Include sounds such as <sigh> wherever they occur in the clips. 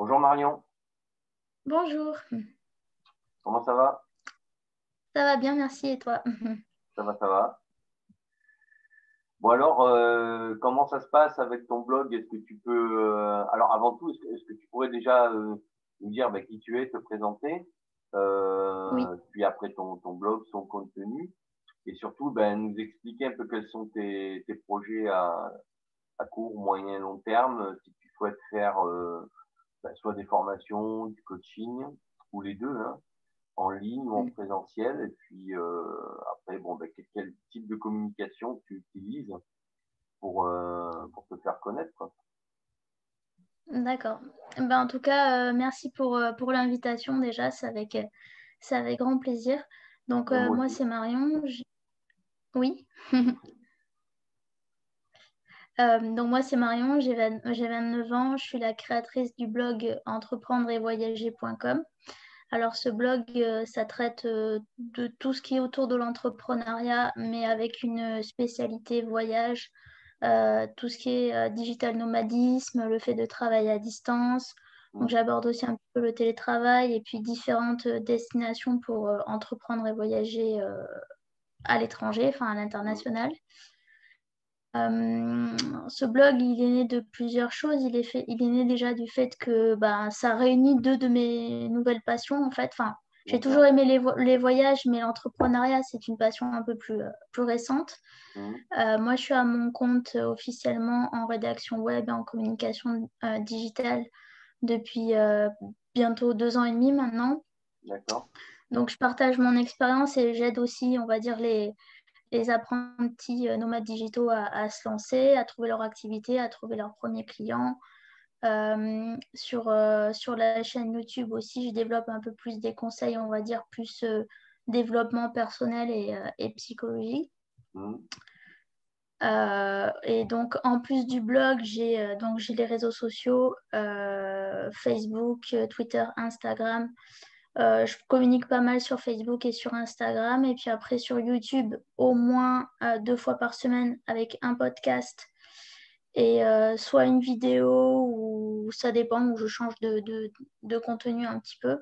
Bonjour Marion. Bonjour. Comment ça va? Ça va bien, merci. Et toi? Ça va, ça va. Bon alors, euh, comment ça se passe avec ton blog? Est-ce que tu peux... euh, alors avant tout, est-ce que, tu pourrais déjà euh, nous dire bah, qui tu es, te présenter Oui. Puis après ton, ton blog, son contenu. Et surtout, ben, nous expliquer un peu quels sont tes, tes projets à, à court, moyen, long terme. Si tu souhaites faire ben, soit des formations, du coaching, ou les deux, hein, en ligne ou en Mm. présentiel. Et puis euh, après, bon, ben, quel, quel type de communication tu utilises pour, euh, pour te faire connaître. Quoi. D'accord. Ben, en tout cas, euh, merci pour, euh, pour l'invitation déjà. C'est avec, euh, avec grand plaisir. Donc, euh, moi c'est Marion. Oui. <laughs> Euh, donc, moi, c'est Marion. J'ai 20 j'ai 29 ans. Je suis la créatrice du blog entreprendre et voyager.com. Alors, ce blog, euh, ça traite euh, de tout ce qui est autour de l'entrepreneuriat, mais avec une spécialité voyage, euh, tout ce qui est euh, digital nomadisme, le fait de travailler à distance. Donc, j'aborde aussi un peu le télétravail et puis différentes euh, destinations pour euh, entreprendre et voyager euh, à l'étranger, enfin à l'international. Euh, ce blog, il est né de plusieurs choses. Il est fait, il est né déjà du fait que ben, ça réunit deux de mes nouvelles passions, en fait. Enfin, j'ai toujours aimé les, vo- les voyages, mais l'entrepreneuriat, c'est une passion un peu plus, euh, plus récente. Mm. Euh, moi, je suis à mon compte officiellement en rédaction web et en communication digitale depuis bientôt deux ans et demi maintenant. D'accord. Donc, je partage mon expérience et j'aide aussi, on va dire, les, les apprentis euh, nomades digitaux à, se lancer, à trouver leur activité, à trouver leurs premiers clients. Euh, sur, euh, sur la chaîne YouTube aussi, je développe un peu plus des conseils, on va dire, plus développement personnel et, et psychologie. Et donc, en plus du blog, j'ai donc j'ai les réseaux sociaux, Facebook, Twitter, Instagram. Euh, je communique pas mal sur Facebook et sur Instagram. Et puis après, sur YouTube, au moins euh, deux fois par semaine avec un podcast et euh, soit une vidéo ou ça dépend, où je change de, de, de contenu un petit peu.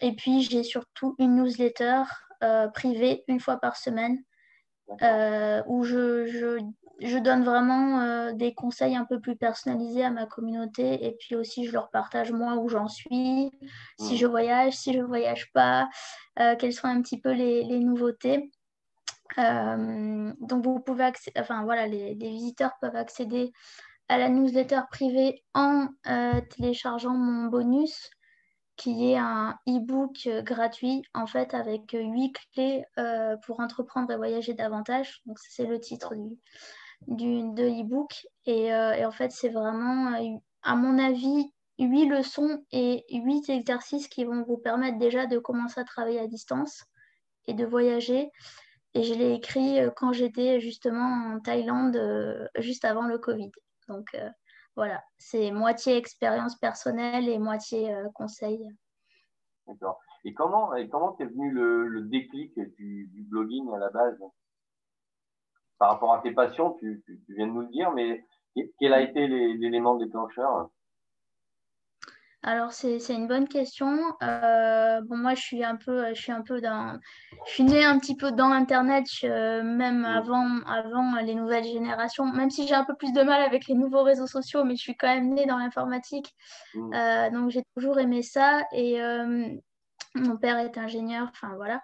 Et puis, j'ai surtout une newsletter privée une fois par semaine. Euh, où je, je, je donne vraiment euh, des conseils un peu plus personnalisés à ma communauté et puis aussi je leur partage moi où j'en suis, si Mm. je voyage, si je ne voyage pas, euh, quelles sont un petit peu les, les nouveautés. Euh, donc vous pouvez accéder, enfin voilà, les, les visiteurs peuvent accéder à la newsletter privée en téléchargeant mon bonus qui est un e-book euh, gratuit en fait avec huit clés euh, pour entreprendre et voyager davantage. Donc c'est le titre du, du de l'e-book et, euh, en fait c'est vraiment à mon avis huit leçons et huit exercices qui vont vous permettre déjà de commencer à travailler à distance et de voyager. Et je l'ai écrit quand j'étais justement en Thaïlande juste avant le Covid. Donc voilà, c'est moitié expérience personnelle et moitié euh, conseil. D'accord. Et comment et comment venu le, déclic du, blogging à la base? Par rapport à tes passions tu, tu, viens de nous le dire, mais que- quel a été l'élément déclencheur? Alors c'est une bonne question. Euh, bon moi je suis un peu je suis un peu dans je suis née un petit peu dans Internet je- même avant avant les nouvelles générations. Même si j'ai un peu plus de mal avec les nouveaux réseaux sociaux, mais je suis quand même née dans l'informatique. Mm. Euh, donc j'ai toujours aimé ça et euh, mon père est ingénieur. Enfin voilà.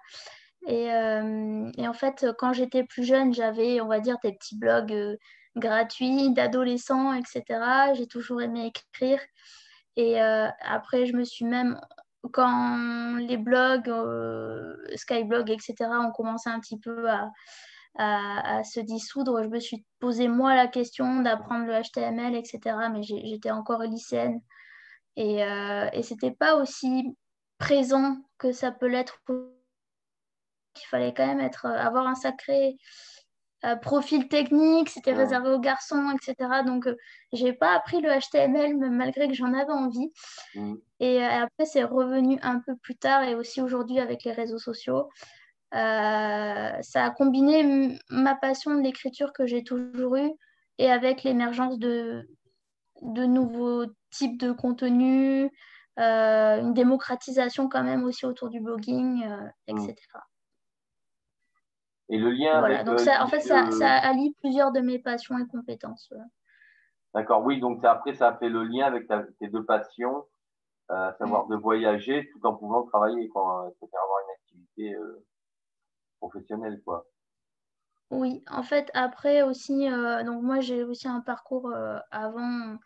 Et, et en fait, quand j'étais plus jeune, j'avais, on va dire, des petits blogs gratuits d'adolescents, etc. J'ai toujours aimé écrire. Et euh, après, je me suis même, quand les blogs, euh, Skyblog, etc., ont commencé un petit peu à, se dissoudre, je me suis posé moi la question d'apprendre le HTML, etc. Mais j'étais encore lycéenne. Et, euh, et c'était pas aussi présent que ça peut l'être qu'il fallait quand même être, euh, avoir un sacré euh, profil technique, c'était Mm. réservé aux garçons, etc. Donc, euh, j'ai pas appris le HTML, malgré que j'en avais envie. Mm. Et euh, après, c'est revenu un peu plus tard et aussi aujourd'hui avec les réseaux sociaux. Euh, ça a combiné ma passion de l'écriture que j'ai toujours eue et avec l'émergence de, de nouveaux types de contenus, une démocratisation quand même aussi autour du blogging, etc. Mm. Et le lien voilà, donc ça, en fait, ça, ça, allie plusieurs de mes passions et compétences. D'accord, oui, donc après, ça fait le lien avec tes deux passions, à savoir de voyager tout en pouvant travailler, quoi, c'est-à-dire avoir une activité professionnelle, quoi. Oui, en fait, après aussi, euh, donc moi j'ai aussi un parcours euh, avant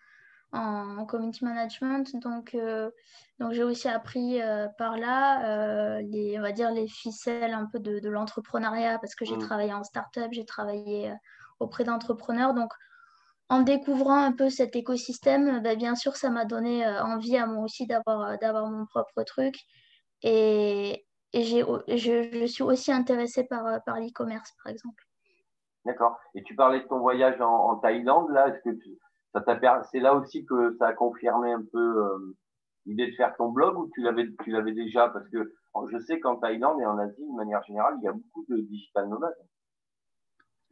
en, community management, donc, euh, donc j'ai aussi appris par là les, on va dire les ficelles un peu de, l'entrepreneuriat parce que j'ai mmh. travaillé en start-up, j'ai travaillé auprès d'entrepreneurs, donc en découvrant un peu cet écosystème, bah, bien sûr, ça m'a donné envie à moi aussi d'avoir d'avoir mon propre truc et, et je, je, suis aussi intéressée par, par l'e-commerce, par exemple. D'accord. Et tu parlais de ton voyage en, Thaïlande, là, est-ce que ça c'est là aussi que ça a confirmé un peu euh, l'idée de faire ton blog ou tu l'avais, tu l'avais déjà? Parce que je sais qu'en Thaïlande et en Asie, de manière générale, il y a beaucoup de digital nomades.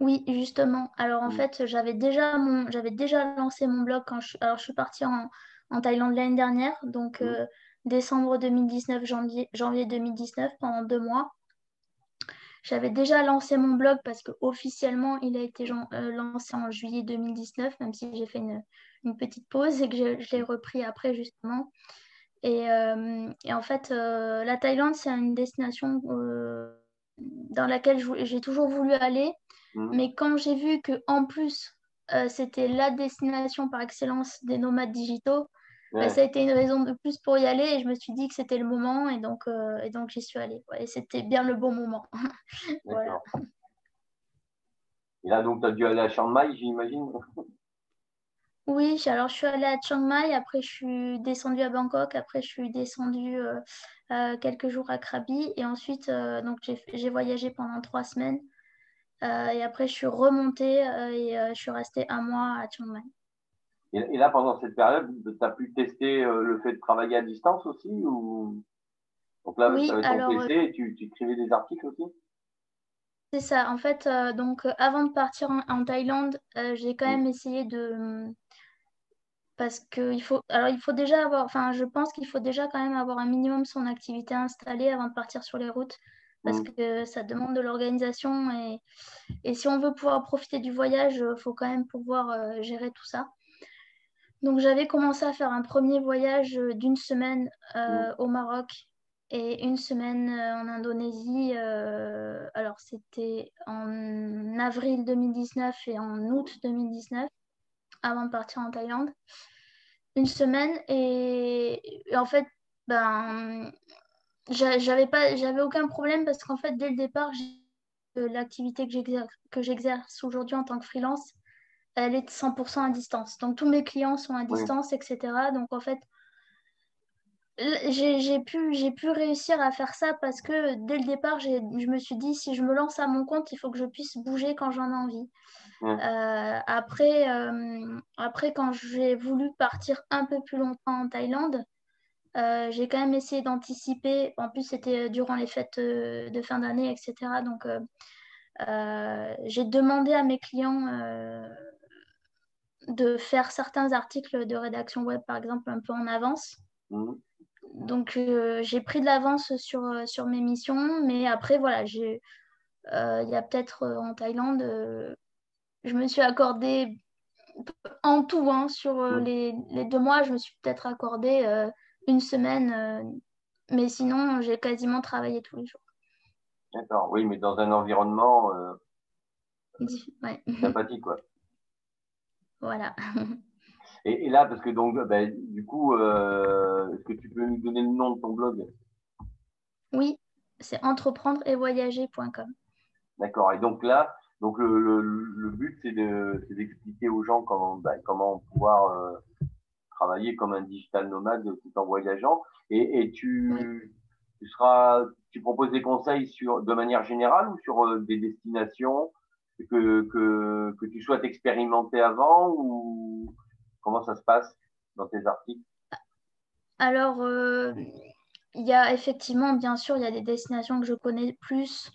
Oui, justement. Alors en mm. fait, j'avais déjà, mon, j'avais déjà lancé mon blog quand je, alors, je suis partie en, en Thaïlande l'année dernière, donc mm. euh, décembre 2019, janvier, janvier 2019, pendant deux mois. J'avais déjà lancé mon blog parce qu'officiellement, il a été euh, lancé en juillet 2019, même si j'ai fait une, petite pause et que je, l'ai repris après, justement. Et, euh, en fait, euh, la Thaïlande, c'est une destination dans laquelle j'ai toujours voulu aller. Mmh. Mais quand j'ai vu qu'en plus, c'était la destination par excellence des nomades digitaux, bah, ça a été une raison de plus pour y aller et je me suis dit que c'était le moment et donc, euh, et donc j'y suis allée. et c'était bien le bon moment. <laughs> voilà. Et là, donc, tu as dû aller à Chiang Mai, j'imagine Oui, alors je suis allée à Chiang Mai, après je suis descendue à Bangkok, après je suis descendue euh, euh, quelques jours à Krabi et ensuite donc j'ai voyagé pendant trois semaines et après je suis remontée et je suis restée un mois à Chiang Mai. Et, là, pendant cette période, tu as pu tester euh, le fait de travailler à distance aussi ou... Donc là, tu avais ton PC et tu, écrivais des articles aussi? C'est ça. En fait, euh, donc, avant de partir en, Thaïlande, euh, j'ai quand même essayé de. Parce qu'il faut. Alors, il faut déjà avoir. Enfin, je pense qu'il faut déjà quand même avoir un minimum son activité installée avant de partir sur les routes. Parce mm. que ça demande de l'organisation. Et, et si on veut pouvoir profiter du voyage, il faut quand même pouvoir gérer tout ça. Donc j'avais commencé à faire un premier voyage euh, d'une semaine euh, mm. au Maroc et une semaine euh, en Indonésie. alors c'était en avril 2019 et en août 2019 avant de partir en Thaïlande. Une semaine et, en fait, ben, j'avais pas, j'avais aucun problème parce qu'en fait dès le départ, l'activité que j'exerce aujourd'hui en tant que freelance, elle est 100% à distance. Donc tous mes clients sont à distance, etc. Donc en fait, j'ai pu, pu réussir à faire ça parce que dès le départ, je me suis dit, si je me lance à mon compte, il faut que je puisse bouger quand j'en ai envie. Euh, après, euh, après, quand j'ai voulu partir un peu plus longtemps en Thaïlande, euh, j'ai quand même essayé d'anticiper. En plus, c'était durant les fêtes de fin d'année, etc. Donc, j'ai demandé à mes clients de faire certains articles de rédaction web, par exemple, un peu en avance. Mhm. Donc, euh, j'ai pris de l'avance sur, euh, sur mes missions, mais après, voilà, euh, il y a peut-être en Thaïlande, je me suis accordé en tout, hein, sur mhm. les, les, deux mois, je me suis peut-être accordé une semaine, mais sinon, j'ai quasiment travaillé tous les jours. D'accord, oui, mais dans un environnement sympathique, quoi. Voilà. et, là, parce que donc, ben, du coup, euh, est-ce que tu peux nous donner le nom de ton blog? Oui, c'est entreprendre et voyager.com. D'accord. Et donc là, donc le, but, c'est d'expliquer aux gens comment, ben, comment pouvoir euh, travailler comme un digital nomade tout en voyageant. Et, tu, tu, seras, tu proposes des conseils sur, de manière générale ou sur euh, des destinations? Que, que, que tu souhaites expérimenter avant ou comment ça se passe dans tes articles? Alors, euh, il y a effectivement, bien sûr, il y a des destinations que je connais plus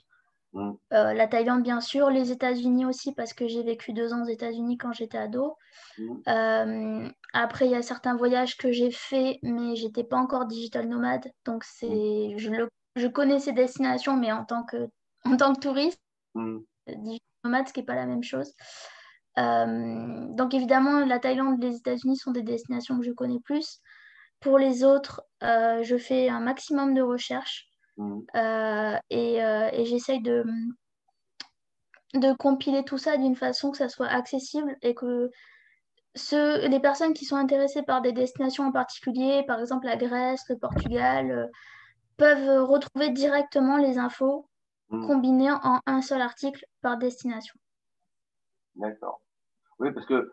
Mm. Euh, la Thaïlande, bien sûr, les États-Unis aussi, parce que j'ai vécu deux ans aux États-Unis quand j'étais ado. Mm. Euh, après, il y a certains voyages que j'ai faits, mais j'étais pas encore digital nomade. Donc, c'est, je, je connais ces destinations, mais en tant que, en tant que touriste, digital ce qui n'est pas la même chose. donc, évidemment, la Thaïlande et les États-Unis sont des destinations que je connais plus. Pour les autres, je fais un maximum de recherches. Mm. Euh, et, euh, et j'essaye de, de compiler tout ça d'une façon que ça soit accessible et que ceux, les personnes qui sont intéressées par des destinations en particulier, par exemple la Grèce, le Portugal, euh, peuvent retrouver directement les infos mm. combinées en un seul article par destination. D'accord. Oui, parce que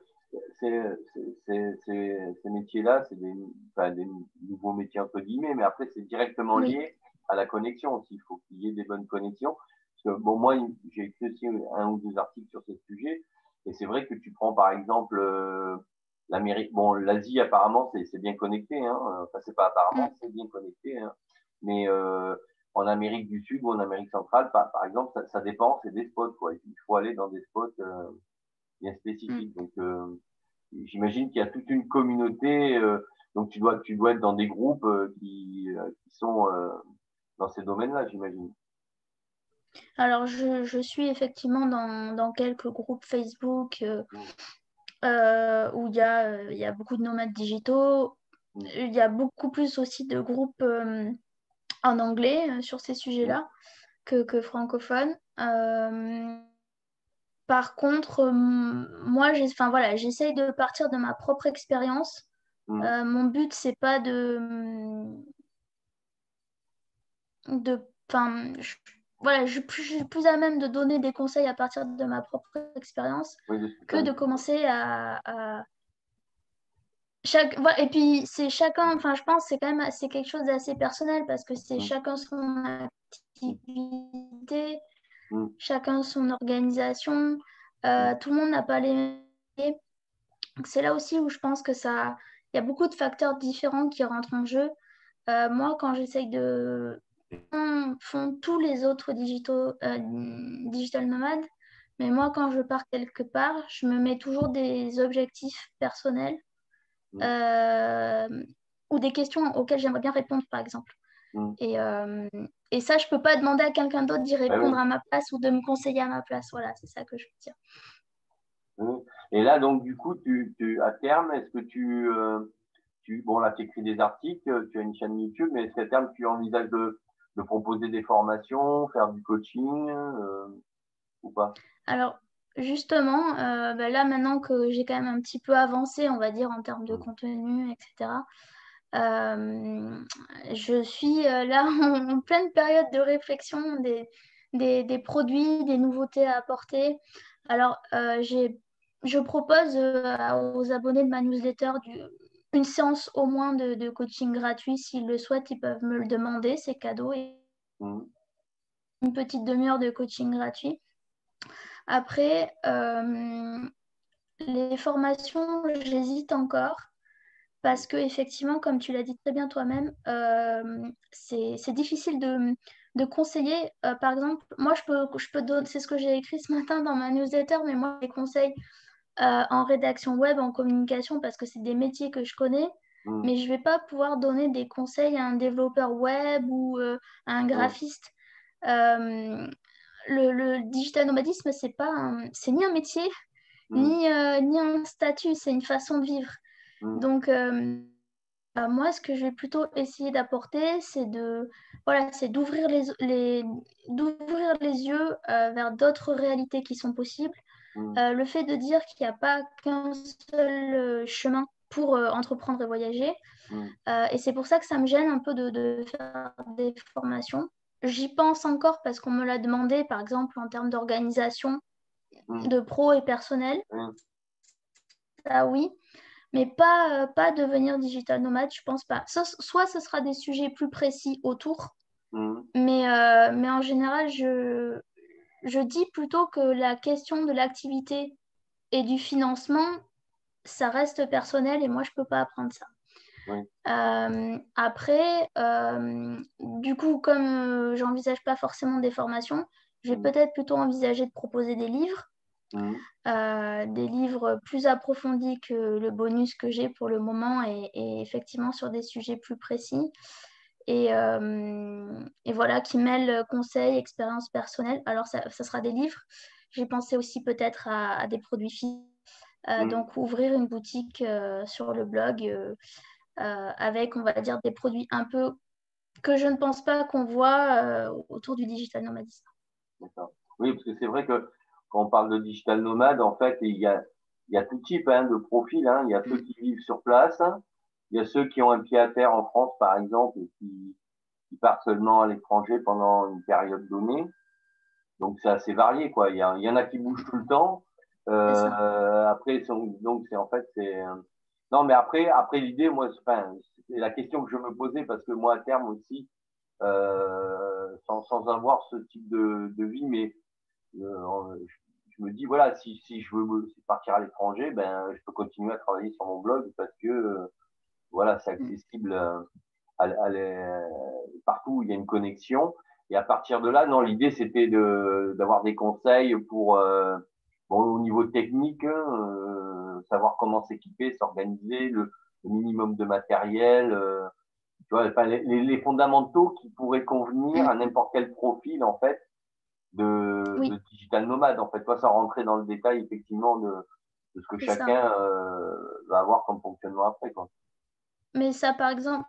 ces métiers-là, c'est des, des, nouveaux métiers entre guillemets, mais après, c'est directement lié à la connexion aussi. Il faut qu'il y ait des bonnes connexions. Parce que, bon, moi, j'ai écrit aussi un ou deux articles sur ce sujet. Et c'est vrai que tu prends, par exemple, euh, l'Amérique. Bon, l'Asie, apparemment, c'est bien connecté. Hein. Enfin, c'est pas apparemment, mm. c'est bien connecté. Hein. Mais euh, en Amérique du Sud ou en Amérique centrale, par, par exemple, ça, ça dépend, c'est des spots. Quoi. Il faut aller dans des spots euh, bien spécifiques. Mm. Donc, euh, j'imagine qu'il y a toute une communauté. Euh, donc, tu dois, tu dois être dans des groupes qui, qui sont dans ces domaines-là, j'imagine. Alors, je, suis effectivement dans, quelques groupes Facebook euh, où il y, a, y a beaucoup de nomades digitaux. Mm. Il y a beaucoup plus aussi de groupes en anglais sur ces sujets-là que, que francophones. par contre, moi, voilà, j'essaye de partir de ma propre expérience. Mm. mon but, c'est pas de de. Enfin, voilà, je, suis plus à même de donner des conseils à partir de ma propre expérience que de commencer à. Chaque, voilà, et puis c'est chacun, enfin je pense c'est quand même c'est quelque chose d'assez personnel parce que c'est mm. chacun son activité, mm. chacun son organisation, euh, mm. tout le monde n'a pas les mêmes. C'est là aussi où je pense que ça, il y a beaucoup de facteurs différents qui rentrent en jeu. Euh, moi, quand j'essaye de, font tous les autres digitaux, euh, digital nomades. Mais moi, quand je pars quelque part, je me mets toujours des objectifs personnels mm. euh, ou des questions auxquelles j'aimerais bien répondre, par exemple. Mm. Et, euh, et, ça, je ne peux pas demander à quelqu'un d'autre d'y répondre à ma place ou de me conseiller à ma place. Voilà, c'est ça que je veux dire. Mm. Et là, donc, du coup, tu, tu à terme, est-ce que tu, tu, bon, là, tu écris des articles, tu as une chaîne YouTube, mais est-ce qu'à terme, tu envisages de, de proposer des formations, faire du coaching euh, ou pas? Alors, justement, euh, ben là, maintenant que j'ai quand même un petit peu avancé, on va dire, en termes de mmh. contenu, etc., euh, je suis là <laughs> en, pleine période de réflexion des, des, produits, des nouveautés à apporter. Alors, je propose aux abonnés de ma newsletter du, une séance au moins de, coaching gratuit. S'ils le souhaitent, ils peuvent me le demander, c'est cadeau. Et mmh. Une petite demi-heure de coaching gratuit. Après, euh, les formations, j'hésite encore parce que effectivement, comme tu l'as dit très bien toi-même, euh, c'est difficile de, conseiller. Euh, par exemple, moi, je peux, je peux donner, c'est ce que j'ai écrit ce matin dans ma newsletter, mais moi, les conseils euh, en rédaction web, en communication, parce que c'est des métiers que je connais. Mm. Mais je ne vais pas pouvoir donner des conseils à un développeur web ou à un mm. graphiste. Le, digital nomadisme, c'est pas c'est ni un métier, mm. ni, ni un statut, c'est une façon de vivre. Donc, bah, moi, ce que je vais plutôt essayer d'apporter, c'est de voilà, c'est d'ouvrir les, les, d'ouvrir les yeux vers d'autres réalités qui sont possibles Mm. Euh, le fait de dire qu'il n'y a pas qu'un seul euh, chemin pour euh, entreprendre et voyager. Mm. et c'est pour ça que ça me gêne un peu de, faire des formations. J'y pense encore parce qu'on me l'a demandé, par exemple, en termes d'organisation, mm. de pro et personnel. Ça, oui. Mais pas, pas devenir digital nomade, je pense pas. soit ce sera des sujets plus précis autour, mais, mais en général, je, je dis plutôt que la question de l'activité et du financement, ça reste personnel et moi, je ne peux pas apprendre ça. Euh, après, euh, du coup, comme euh, j'envisage pas forcément des formations, Je vais peut-être plutôt envisager de proposer des livres, des livres plus approfondis que le bonus que j'ai pour le moment et, effectivement sur des sujets plus précis. Et, et, voilà, qui mêlent conseils, expérience personnelle. Alors, ça, ça, sera des livres. J'ai pensé aussi peut-être à, des produits physiques. Donc, ouvrir une boutique sur le blog avec, on va dire, des produits un peu que je ne pense pas qu'on voit euh, autour du digital nomadisme. Oui, parce que c'est vrai que quand on parle de digital nomade, en fait, il y a, il y a tout type hein, de profils. Hein. Il y a ceux qui vivent sur place, il y a ceux qui ont un pied à terre en France, par exemple, et qui, qui partent seulement à l'étranger pendant une période donnée. Donc c'est assez varié, quoi. Il y, a, il y en a qui bougent tout le temps. Euh, après, donc c'est en fait c'est non, mais après, après l'idée, moi, enfin, c'est la question que je me posais parce que moi, à terme aussi, euh, sans, sans avoir ce type de, de vie, mais euh, je, me dis, voilà, si, si je veux partir à l'étranger, ben, je peux continuer à travailler sur mon blog parce que, euh, voilà, c'est accessible à, à, partout où il y a une connexion. Et à partir de là, non, l'idée, c'était d'avoir des conseils pour, euh, bon, au niveau technique, hein, savoir comment s'équiper, s'organiser, le, minimum de matériel, euh, tu vois, les, les, fondamentaux qui pourraient convenir à n'importe quel profil en fait de, digital nomade. En fait, toi, sans rentrer dans le détail effectivement de, de ce que chacun euh, va avoir comme fonctionnement après. Quoi. Mais ça, par exemple,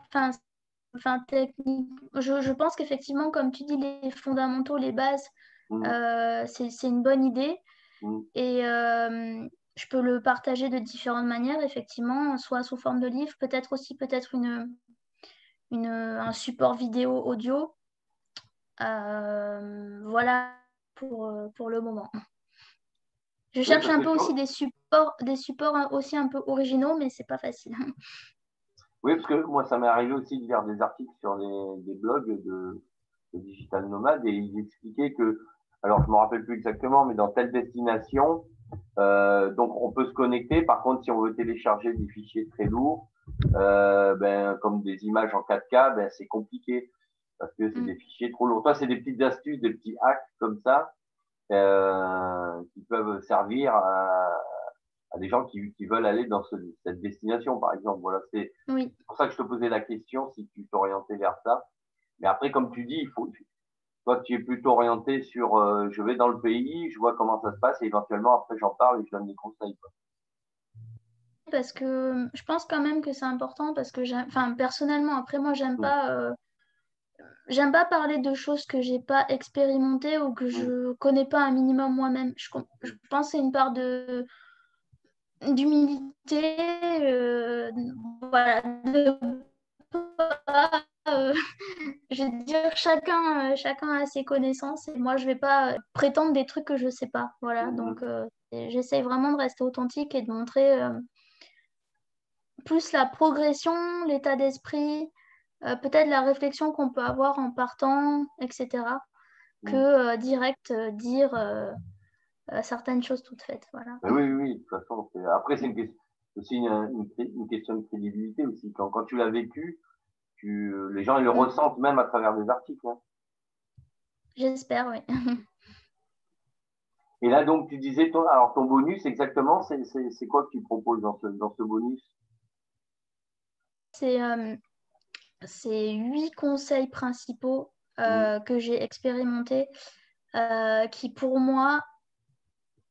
enfin, technique, je, je pense qu'effectivement, comme tu dis, les fondamentaux, les bases, mmh. euh, c'est une bonne idée. Mmh. Et je peux le partager de différentes manières, effectivement, soit sous forme de livre, peut-être aussi peut-être une, une, un support vidéo audio. Euh, voilà pour, pour le moment. Je cherche un peu aussi des supports, des supports aussi un peu originaux, mais c'est pas facile. Oui, parce que moi, ça m'est arrivé aussi de lire des articles sur des, des blogs de, de, digital nomades et ils expliquaient que, alors je me rappelle plus exactement, mais dans telle destination, euh, donc on peut se connecter. Par contre, si on veut télécharger des fichiers très lourds, euh, ben, comme des images en 4K, ben, c'est compliqué parce que c'est mm. des fichiers trop lourds. Toi, c'est des petites astuces, des petits hacks comme ça euh, qui peuvent servir à, à des gens qui, qui, veulent aller dans ce, cette destination, par exemple. Voilà, c'est pour ça que je te posais la question si tu t'orientais vers ça. Mais après, comme tu dis, il faut, toi, tu es plutôt orienté sur euh, je vais dans le pays, je vois comment ça se passe et éventuellement après j'en parle et je donne des conseils. Parce que je pense quand même que c'est important parce que enfin personnellement après moi j'aime pas euh, j'aime pas parler de choses que j'ai pas expérimentées ou que je connais pas un minimum moi-même. Je, je, pense que c'est une part de d'humilité, euh, voilà, de euh, je vais dire, chacun, euh, chacun a ses connaissances et moi, je vais pas prétendre des trucs que je sais pas. Voilà, mhm. donc euh, j'essaye vraiment de rester authentique et de montrer plus la progression, l'état d'esprit, peut-être la réflexion qu'on peut avoir en partant, etc., mhm. que direct dire certaines choses toutes faites. Voilà. oui, oui, de toute façon, après, c'est aussi une, une, question de crédibilité aussi. Quand, quand tu l'as vécu, les gens ils le mm. ressentent même à travers des articles. Hein. J'espère, oui. <laughs> Et là, donc, tu disais, ton, alors ton bonus, exactement, c'est quoi que tu proposes dans ce, dans ce bonus? C'est euh, huit conseils principaux euh, mm. que j'ai expérimentés euh, qui, pour moi,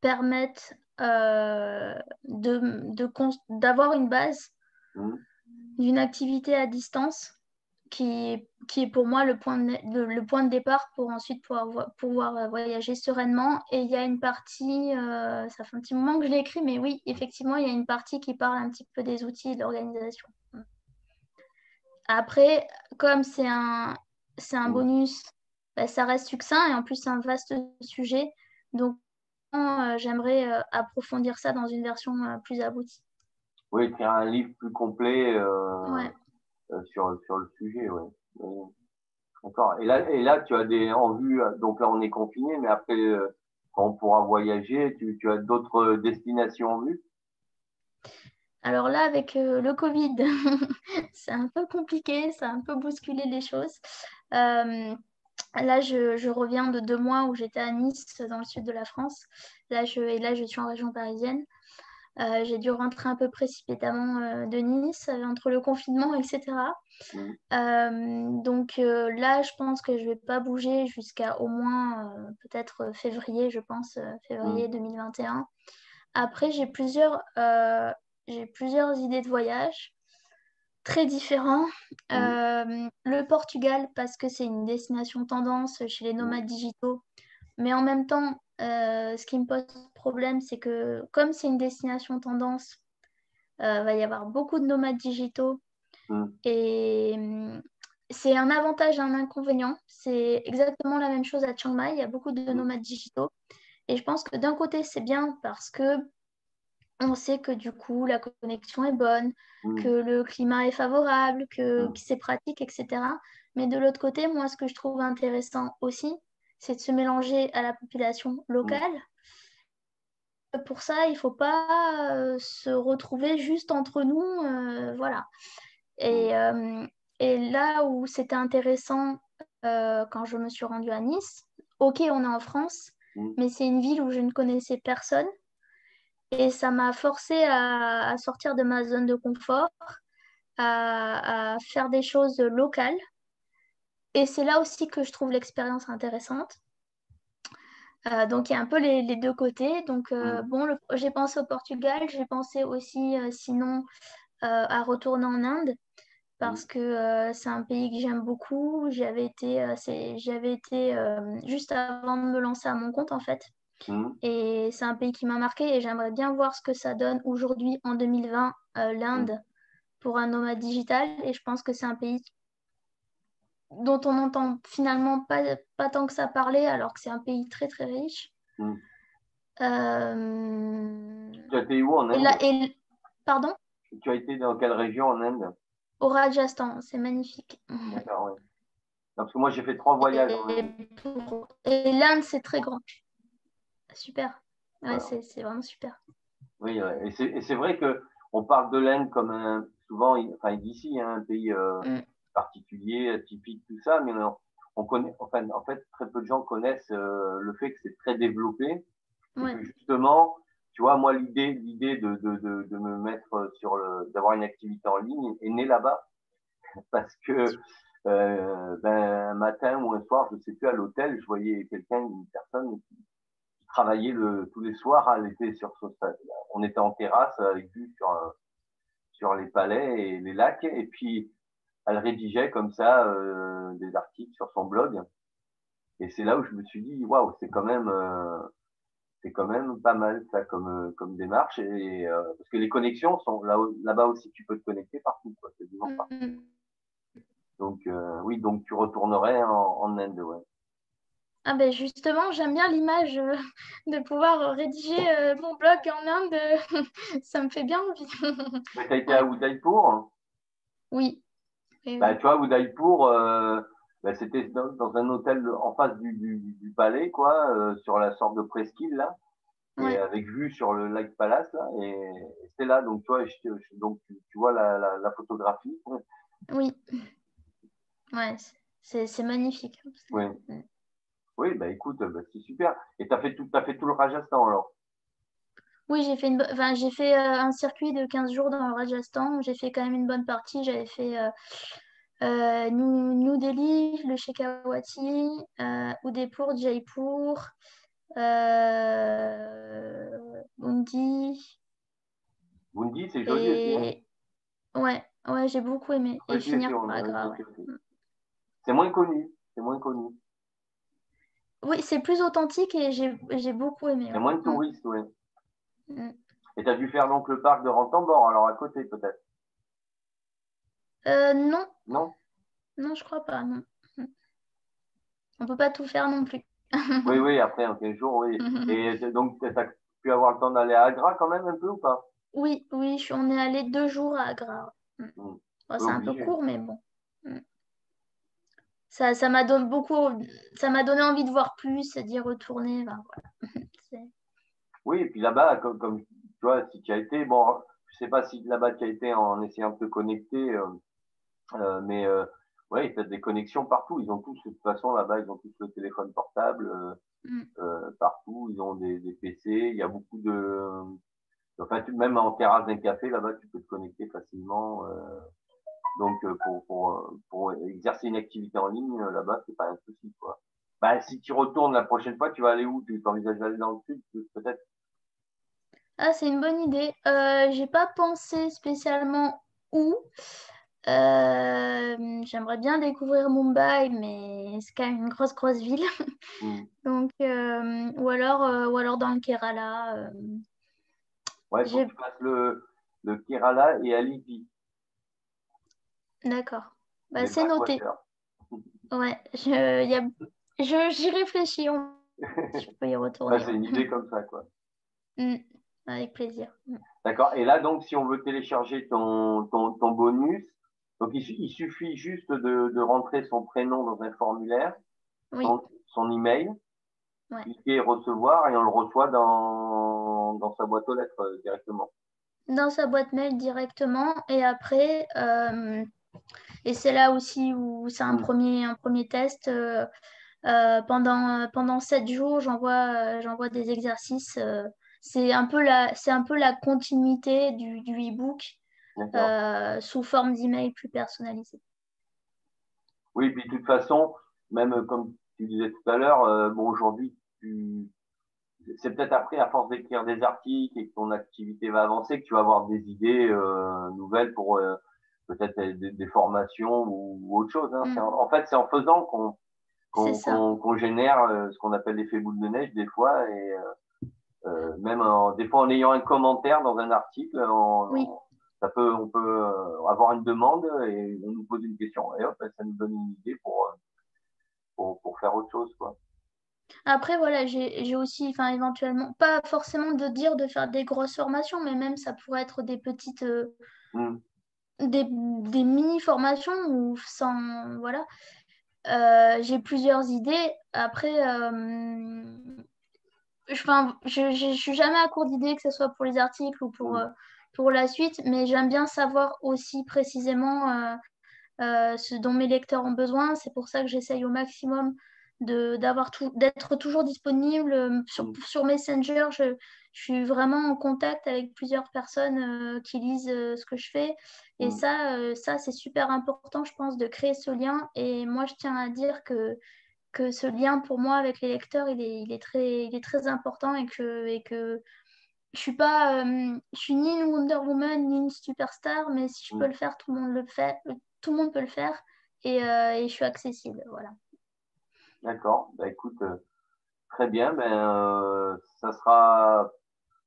permettent d'avoir de, une base mm. d'une activité à distance qui, qui est pour moi le point, de, le, point de départ pour ensuite pouvoir, pouvoir euh, voyager sereinement. Et il y a une partie, euh, ça fait un petit moment que je l'ai écrit, mais oui, effectivement, il y a une partie qui parle un petit peu des outils et de l'organisation. Après, comme c'est un, c'est un bonus, bah, ça reste succinct et en plus c'est un vaste sujet. Donc, euh, j'aimerais approfondir ça dans une version plus aboutie. Oui, écrire un livre plus complet. Ouais. Euh, sur, le sujet. Et là, et là, tu as des en vue. Donc là, on est confiné, mais après, euh, quand on pourra voyager, tu, tu as d'autres destinations en vue? Alors là, avec euh, le Covid, <laughs> c'est un peu compliqué, ça a un peu bousculé les choses. là, je, reviens de deux mois où j'étais à Nice, dans le sud de la France. Là, je, et là, je suis en région parisienne. Euh, j'ai dû rentrer un peu précipitamment euh, de Nice entre le confinement, etc. Donc là, je pense que je ne vais pas bouger jusqu'à au moins peut-être février, je pense, février 2021. Mmh. Après, j'ai plusieurs, j'ai plusieurs idées de voyage très différents. Le Portugal, parce que c'est une destination tendance chez les nomades digitaux. Mais en même temps, ce qui me pose problème, c'est que comme c'est une destination tendance, il va y avoir beaucoup de nomades digitaux. Mmh. Et c'est un avantage et un inconvénient. C'est exactement la même chose à Chiang Mai. Il y a beaucoup de mmh. nomades digitaux. Et je pense que d'un côté, c'est bien parce que on sait que du coup, la connexion est bonne, que le climat est favorable, que, c'est pratique, etc. Mais de l'autre côté, moi, ce que je trouve intéressant aussi, c'est de se mélanger à la population locale. Mm. Pour ça, il ne faut pas euh, se retrouver juste entre nous. Euh, voilà. Et, euh, et, là où c'était intéressant quand je me suis rendue à Nice, ok, on est en France, mais c'est une ville où je ne connaissais personne. Et ça m'a forcé à, sortir de ma zone de confort, à, faire des choses locales. Et c'est là aussi que je trouve l'expérience intéressante. Euh, donc il y a un peu les, deux côtés. Donc euh, mm. bon, j'ai pensé au Portugal, j'ai pensé aussi euh, sinon à retourner en Inde parce mm. que c'est un pays que j'aime beaucoup. J'avais été, j'avais été juste avant de me lancer à mon compte en fait. Mmh. Et c'est un pays qui m'a marqué et j'aimerais bien voir ce que ça donne aujourd'hui en 2020, euh, l'Inde, pour un nomade digital. Et je pense que c'est un pays dont on n'entend finalement pas, pas tant que ça parler, alors que c'est un pays très très riche. Mmh. Euh, tu as été où en Inde? Pardon? Tu as été dans quelle région en Inde? Au Rajasthan, c'est magnifique. D'accord, oui. Parce que moi j'ai fait trois voyages. et l'Inde, c'est très grand super. c'est vraiment super. Oui, et c'est vrai que on parle de l'Inde comme un, souvent, enfin d'ici, hein, un pays euh, mm. Particulier, atypique, tout ça, mais on, connaît, enfin, en fait, très peu de gens connaissent euh, le fait que c'est très développé. justement, tu vois, moi, l'idée, l'idée de, de, de, me mettre sur le, d'avoir une activité en ligne est née là-bas, <laughs> parce que euh, ben, un matin ou un soir, je ne sais plus, à l'hôtel, je voyais quelqu'un, une personne qui, travailler le, tous les soirs. Elle était sur on était en terrasse avec vue sur, sur les palais et les lacs. Et puis, elle rédigeait comme ça euh, des articles sur son blog. Et c'est là où je me suis dit, waouh, c'est quand même, euh, c'est quand même pas mal ça comme, comme démarche. Et, euh, parce que les connexions sont là, là-bas aussi, tu peux te connecter partout, quoi. C'est partout. Mm-hmm. Donc, oui, donc tu retournerais en, en Inde, ouais. Ah ben justement, j'aime bien l'image euh, de pouvoir rédiger euh, mon blog en Inde. <laughs> ça me fait bien envie. tu as été à Udaipur Oui. Bah, tu vois, Udaipur, euh, bah, c'était dans, un hôtel en face du, palais, quoi, sur la sorte de presqu'île, là. Et avec vue sur le lac Palace, là. Et, c'était là, donc tu vois, donc, tu, vois la, photographie. Oui. Ouais, c'est magnifique. Oui. Oui, bah écoute, bah, c'est super. Et tu as fait tout, as fait tout le Rajasthan alors? Oui, j'ai fait, une, enfin, j'ai fait euh, un circuit de 15 jours dans le Rajasthan. J'ai fait quand même une bonne partie. J'avais fait euh, euh, New, Delhi, le Shekhawati, euh, Udaipur, Jaipur, Bundi. Bundi, c'est joli aussi. Hein. Ouais, ouais, j'ai beaucoup aimé. et finir par Agra. C'est moins connu. C'est moins connu. Oui, c'est plus authentique et j'ai beaucoup aimé. Il y a moins de touristes, oui. Mm. Et tu as dû faire donc le parc de Rantambor, alors à côté peut-être euh, Non. Non? Non, je crois pas, non. Mm. On ne peut pas tout faire non plus. <laughs> oui, oui, après, en 15 jours, oui. Et donc, tu as pu avoir le temps d'aller à Agra quand même un peu ou pas? Oui, oui, on est allé deux jours à Agra. Mm. c'est un peu court, mais bon ça, ça m'a donné beaucoup, ça m'a donné envie de voir plus, d'y retourner. <laughs> oui, et puis là-bas, comme, comme, tu vois, si tu as été, bon, je sais pas si là-bas tu as été en essayant de te connecter, euh, euh, mais euh, ouais, ils des connexions partout. Ils ont tous, de toute façon, là-bas, ils ont tous le téléphone portable mm. partout. Ils ont des, des, PC. Il y a beaucoup de. Enfin, même en terrasse d'un café, là-bas, tu peux te connecter facilement. donc, pour, pour, pour exercer une activité en ligne, là-bas, c'est pas un souci, quoi. Bah, si tu retournes la prochaine fois, tu vas aller où? Tu envisages d'aller dans le sud, peut-être Ah, c'est une bonne idée. Euh, j'ai pas pensé spécialement où. Euh, j'aimerais bien découvrir Mumbai, mais c'est quand même une grosse, grosse ville. <laughs> Mm. Donc, euh, ou, alors, euh, ou alors dans le Kerala. Ouais, faut que tu fasses le, le Kerala et Alipi. D'accord. Bah, c'est noté. <laughs> Ouais, y a J'y réfléchis. <laughs> Je peux y retourner. c'est une idée comme ça, quoi. Mm, avec plaisir. D'accord. Et là, donc, si on veut télécharger ton, ton, ton bonus, donc il, suffit juste de, de, rentrer son prénom dans un formulaire, son, son, email, ouais. cliquer recevoir et on le reçoit dans, dans sa boîte aux lettres euh, directement. Dans sa boîte mail directement. Et après, euh, et c'est là aussi où c'est un, mm. premier, un premier test. Euh, pendant, pendant sept jours, j'envoie, j'envoie des exercices. Euh, c'est un, peu la, c'est un peu la continuité du, du e-book sous forme d'email plus personnalisé. Oui, puis de toute façon, même comme tu disais tout à l'heure, bon, aujourd'hui, c'est peut-être après, à force d'écrire des articles et que ton activité va avancer, que tu vas avoir des idées nouvelles pour peut-être des, formations ou, autre chose. Hein. Mm. En, fait, c'est en faisant qu'on qu'on génère euh, ce qu'on appelle l'effet boule de neige des fois et euh, euh, même en, des fois en ayant un commentaire dans un article, ça peut, on peut avoir une demande et on nous pose une question et hop, ça nous donne une idée pour, pour, pour faire autre chose. Quoi. Après, voilà, j'ai aussi, enfin, éventuellement, pas forcément de dire de faire des grosses formations, mais même ça pourrait être des petites, mmh. des, des mini-formations ou sans, voilà, euh, j'ai plusieurs idées. Après, euh, je ne suis jamais à court d'idées, que ce soit pour les articles ou pour, euh, pour la suite, mais j'aime bien savoir aussi précisément ce dont mes lecteurs ont besoin. C'est pour ça que j'essaye au maximum d'être toujours disponible. Sur, sur Messenger, je, je suis vraiment en contact avec plusieurs personnes euh, qui lisent euh, ce que je fais. Et mm. ça, euh, ça c'est super important, je pense, de créer ce lien. Et moi, je tiens à dire que, que ce lien, pour moi, avec les lecteurs, il est, il est, très, il est très important et que, et que je suis pas, je suis ni une Wonder Woman, ni une superstar, mais si je mm. peux le faire, tout le monde le fait. Tout le monde peut le faire et, et je suis accessible. Voilà. D'accord. Bah, écoute, très bien. Ben, ça sera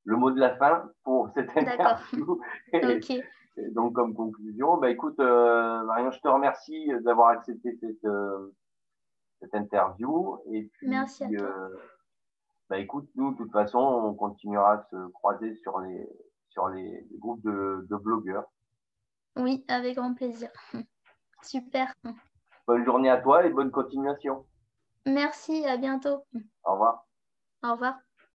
le mot de la fin pour <laughs> cette interview. <laughs> donc, comme conclusion, bah, écoute, euh, Marion, je te remercie d'avoir accepté cette, euh, cette interview. Et puis, Merci à toi. Euh, bah, écoute, nous, de toute façon, on continuera à se croiser sur les, sur les, groupes de, de blogueurs. Oui, avec grand plaisir. <laughs> Super. Bonne journée à toi et bonne continuation. Merci, à bientôt. Au revoir. Au revoir.